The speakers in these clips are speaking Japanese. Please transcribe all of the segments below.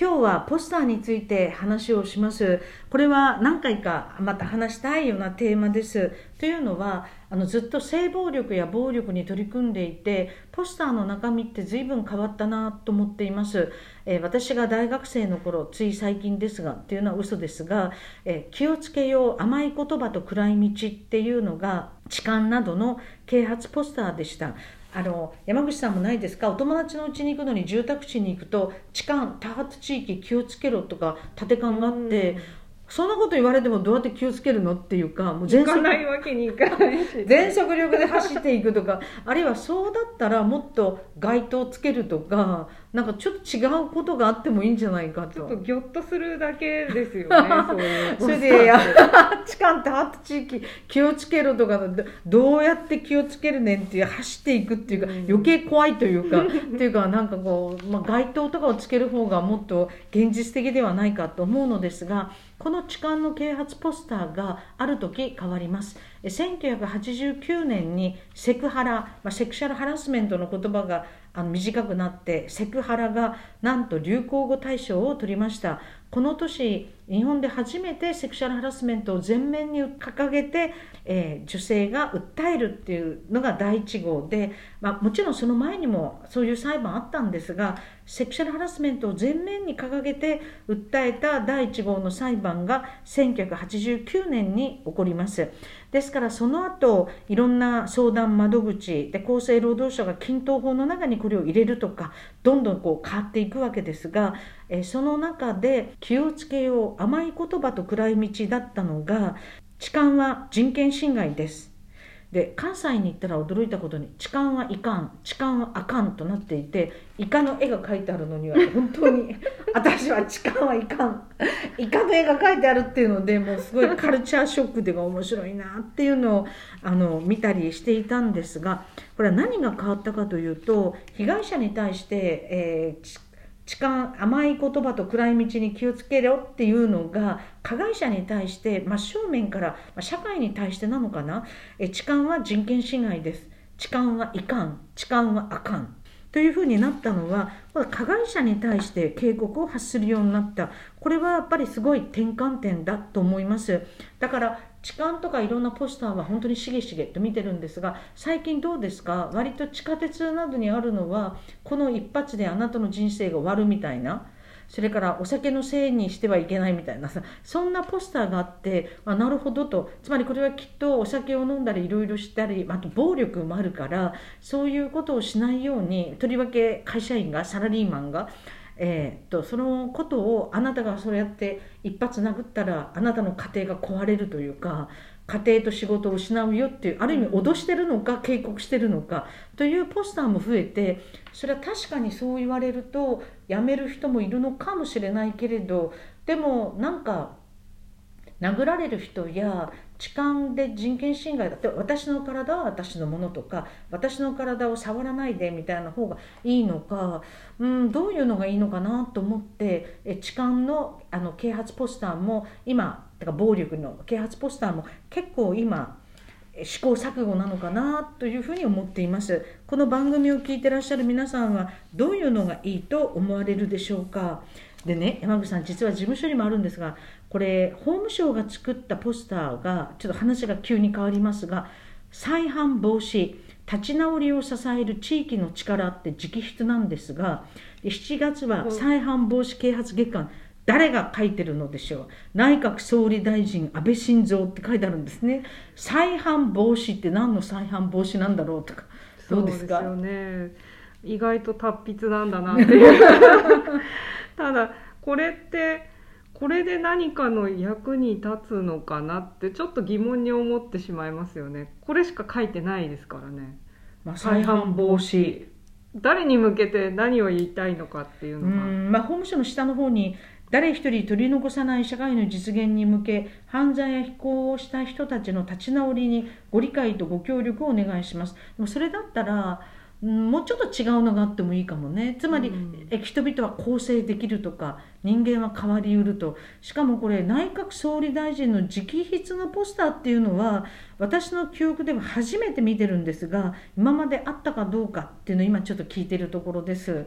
今日はポスターについて話をします。これは何回かまた話したいようなテーマです。というのはあのずっと性暴力や暴力に取り組んでいてポスターの中身って随分変わったなと思っています、えー、私が大学生の頃つい最近ですがっていうのは嘘ですが、えー、気をつけよう甘い言葉と暗い道っていうのが痴漢などの啓発ポスターでした。あの山口さんもないですか？お友達の家に行くのに住宅地に行くと痴漢多発地域気をつけろとか立て看があって、そんなこと言われてもどうやって気をつけるのっていうかもう全速 全速力で走っていくとか。あるいはそうだったらもっと街灯つけるとかなんかちょっと違うことがあってもいいんじゃないかと。ちょっとギョッとするだけですよね そういう。それで「痴漢ってハット地域気をつけろ」とかどうやって気をつけるねんっていう走っていくっていうか、余計怖いというかっていうかなんかこう、まあ、街灯とかをつける方がもっと現実的ではないかと思うのですがこの痴漢の啓発ポスターがある時変わります。1989年にセクハラ、まあ、セクシャルハラスメントの言葉があの短くなってセクハラがなんと流行語大賞を取りました。この年日本で初めてセクシャルハラスメントを前面に掲げて、えー、女性が訴えるっていうのが第1号で、まあ、もちろんその前にもそういう裁判あったんですがセクシャルハラスメントを前面に掲げて訴えた第1号の裁判が1989年に起こります。ですからその後いろんな相談窓口で厚生労働省が均等法の中にこれを入れるとかどんどんこう変わっていくわけですが、えその中で気をつけよう甘い言葉と暗い道だったのが痴漢は人権侵害です。で関西に行ったら驚いたことに痴漢はいかん痴漢はあかんとなっていてイカの絵が描いてあるのには本当に 私は痴漢はいかんイカの絵が描いてあるっていうのでもうすごいカルチャーショックでが面白いなっていうのをあの見たりしていたんですがこれは何が変わったかというと被害者に対して、えー、痴漢甘い言葉と暗い道に気をつけろっていうのが加害者に対して真正面から社会に対してなのかな？え痴漢は人権侵害です。痴漢はいかん。痴漢はあかん。というふうになったのは加害者に対して警告を発するようになった。これはやっぱりすごい転換点だと思います。だから痴漢とかいろんなポスターは本当にしげしげと見てるんですが最近どうですか？割と地下鉄などにあるのはこの一発であなたの人生が終わるみたいなそれからお酒のせいにしてはいけないみたいなさそんなポスターがあってあなるほどと。つまりこれはきっとお酒を飲んだりいろいろしたりあと暴力もあるからそういうことをしないようにとりわけ会社員がサラリーマンがえーと、そのことをあなたがそうやって一発殴ったらあなたの家庭が壊れるというか家庭と仕事を失うよっていうある意味脅してるのか警告してるのかというポスターも増えてそれは確かにそう言われると辞める人もいるのかもしれないけれどでもなんか殴られる人や痴漢で人権侵害だって私の体は私のものとか私の体を触らないでみたいな方がいいのか、うん、どういうのがいいのかなと思ってえ痴漢のあの啓発ポスターも今だか暴力の啓発ポスターも結構今試行錯誤なのかなというふうに思っています。この番組を聞いてらっしゃる皆さんはどういうのがいいと思われるでしょうか？でね山口さん実は事務所にもあるんですがこれ法務省が作ったポスターがちょっと話が急に変わりますが再犯防止立ち直りを支える地域の力って直筆なんですが7月は再犯防止啓発月間誰が書いてるのでしょう。内閣総理大臣安倍晋三って書いてあるんですね。再犯防止って何の再犯防止なんだろうとかどうですか？そうですよね。意外と達筆なんだなっていう ただこれってこれで何かの役に立つのかなってちょっと疑問に思ってしまいますよね。これしか書いてないですからね、まあ、再犯防止。誰に向けて何を言いたいのかっていうのが。まあ、法務省の下の方に誰一人取り残さない社会の実現に向け犯罪や非行をした人たちの立ち直りにご理解とご協力をお願いします。でもそれだったらもうちょっと違うのがあってもいいかもね。つまり、うん、人々は構成できるとか人間は変わりうると。しかもこれ内閣総理大臣の直筆のポスターっていうのは私の記憶では初めて見てるんですが今まであったかどうかっていうのを今ちょっと聞いてるところです。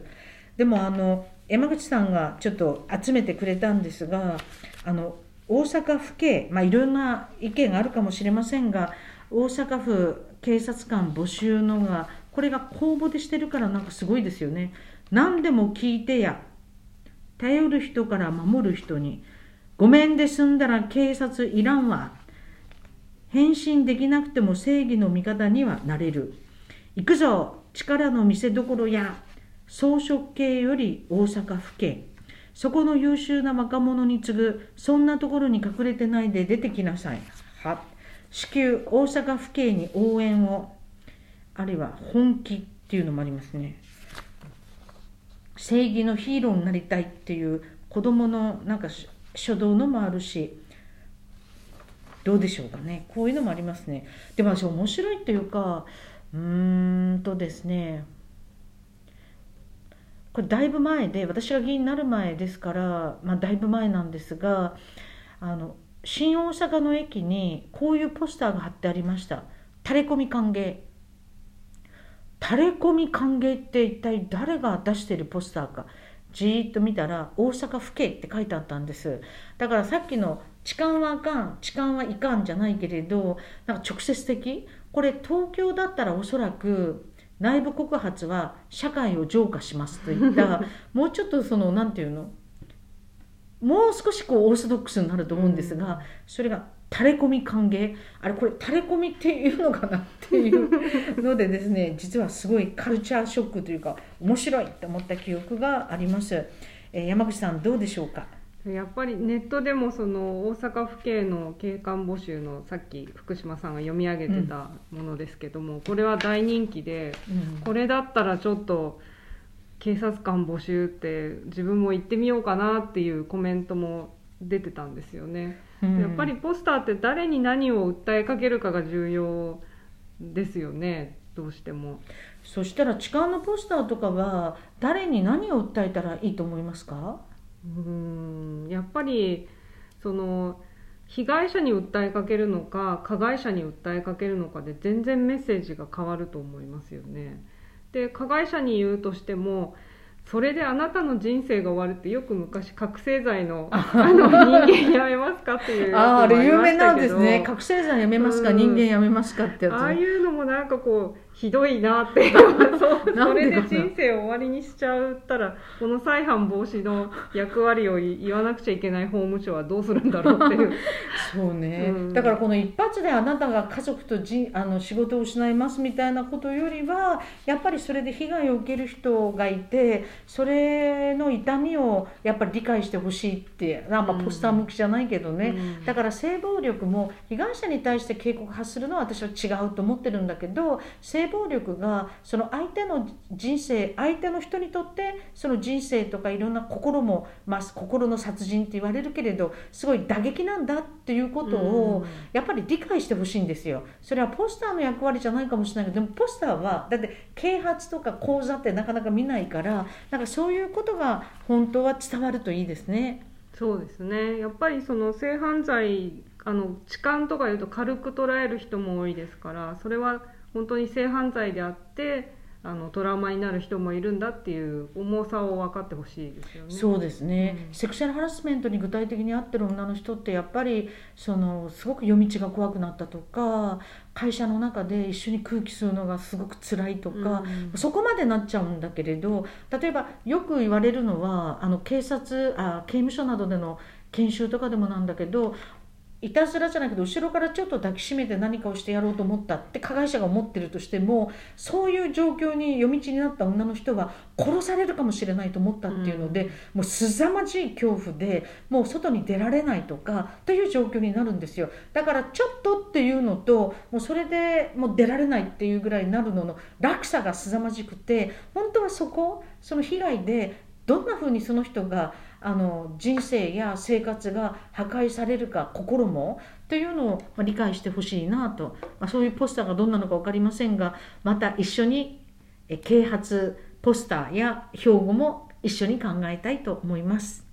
でもあの山口さんがちょっと集めてくれたんですがあの大阪府警、まあ、いろんな意見があるかもしれませんが大阪府警察官募集のがこれが公募でしてるからなんかすごいですよね。何でも聞いてや頼る人から守る人にごめんで済んだら警察いらんわ。返信できなくても正義の味方にはなれる。行くぞ力の見せ所や装飾系より大阪府警。そこの優秀な若者に次ぐそんなところに隠れてないで出てきなさい。は至急大阪府警に応援を。あるいは本気っていうのもありますね。正義のヒーローになりたいっていう子供のなんか書道のもあるしどうでしょうかね。こういうのもありますね。でも私面白いというかうーんとですね。これだいぶ前で私が議員になる前ですから、まあ、だいぶ前なんですがあの新大阪の駅にこういうポスターが貼ってありました「タレコミ歓迎」タレコミ歓迎って一体誰が出してるポスターか。じーっと見たら大阪府警って書いてあったんです。だからさっきの痴漢はあかん痴漢はいかんじゃないけれどなんか直接的これ東京だったらおそらく内部告発は社会を浄化しますといった。もうちょっとその何て言うのもう少しこうオーソドックスになると思うんですが、それが垂れ込み歓迎。あれこれ垂れ込みっていうのかなっていうのでですね実はすごいカルチャーショックというか面白いって思った記憶があります、えー、山口さんどうでしょうか？やっぱりネットでもその大阪府警の警官募集のさっき福島さんが読み上げてたものですけども、うん、これは大人気で、うん、これだったらちょっと警察官募集って自分も行ってみようかなっていうコメントも出てたんですよね。うん、やっぱりポスターって誰に何を訴えかけるかが重要ですよねどうしても。そしたら痴漢のポスターとかは誰に何を訴えたらいいと思いますか？うんやっぱりその被害者に訴えかけるのか加害者に訴えかけるのかで全然メッセージが変わると思いますよね。で加害者に言うとしてもそれであなたの人生が終わるってよく昔覚醒剤のあの人間やめますかっていうああれ有名なんですね。覚醒剤やめますか、うん、人間やめますかってやつ、ああいうのもなんかこうひどいなって。そ れで人生を終わりにしちゃったらこの再犯防止の役割を言わなくちゃいけない法務省はどうするんだろうっていう。そうね、うん、だからこの一発であなたが家族とじあの仕事を失いますみたいなことよりはやっぱりそれで被害を受ける人がいてそれの痛みをやっぱり理解してほしいってなんかポスター向きじゃないけどね、うん、だから性暴力も被害者に対して警告発するのは私は違うと思ってるんだけど性暴力がその相手の人生相手の人にとってその人生とかいろんな心も、まあ、心の殺人って言われるけれどすごい打撃なんだっていうことをやっぱり理解してほしいんですよ。それはポスターの役割じゃないかもしれないけどでもポスターはだって啓発とか講座ってなかなか見ないからなんかそういうことが本当は伝わるといいですね。そうですねやっぱりその性犯罪あの痴漢とかいうと軽く捉える人も多いですからそれは本当に性犯罪であってあのトラウマになる人もいるんだっていう重さを分かってほしいですよね。そうですね、うん、セクシャルハラスメントに具体的に合ってる女の人ってやっぱりそのすごく夜道が怖くなったとか会社の中で一緒に空気吸うのがすごく辛いとか、うん、そこまでなっちゃうんだけれど例えばよく言われるのはあの警察あ刑務所などでの研修とかでもなんだけどいたずらじゃないけど後ろからちょっと抱きしめて何かをしてやろうと思ったって加害者が思ってるとしてもそういう状況に夜道になった女の人は殺されるかもしれないと思ったっていうので、うん、もう凄まじい恐怖でもう外に出られないとかという状況になるんですよ。だからちょっとっていうのともうそれでもう出られないっていうぐらいになるのの落差が凄まじくて本当はそこその被害でどんなふうにその人があの人生や生活が破壊されるか心もというのを理解してほしいなと、まあ、そういうポスターがどんなのか分かりませんがまた一緒に啓発ポスターや標語も一緒に考えたいと思います。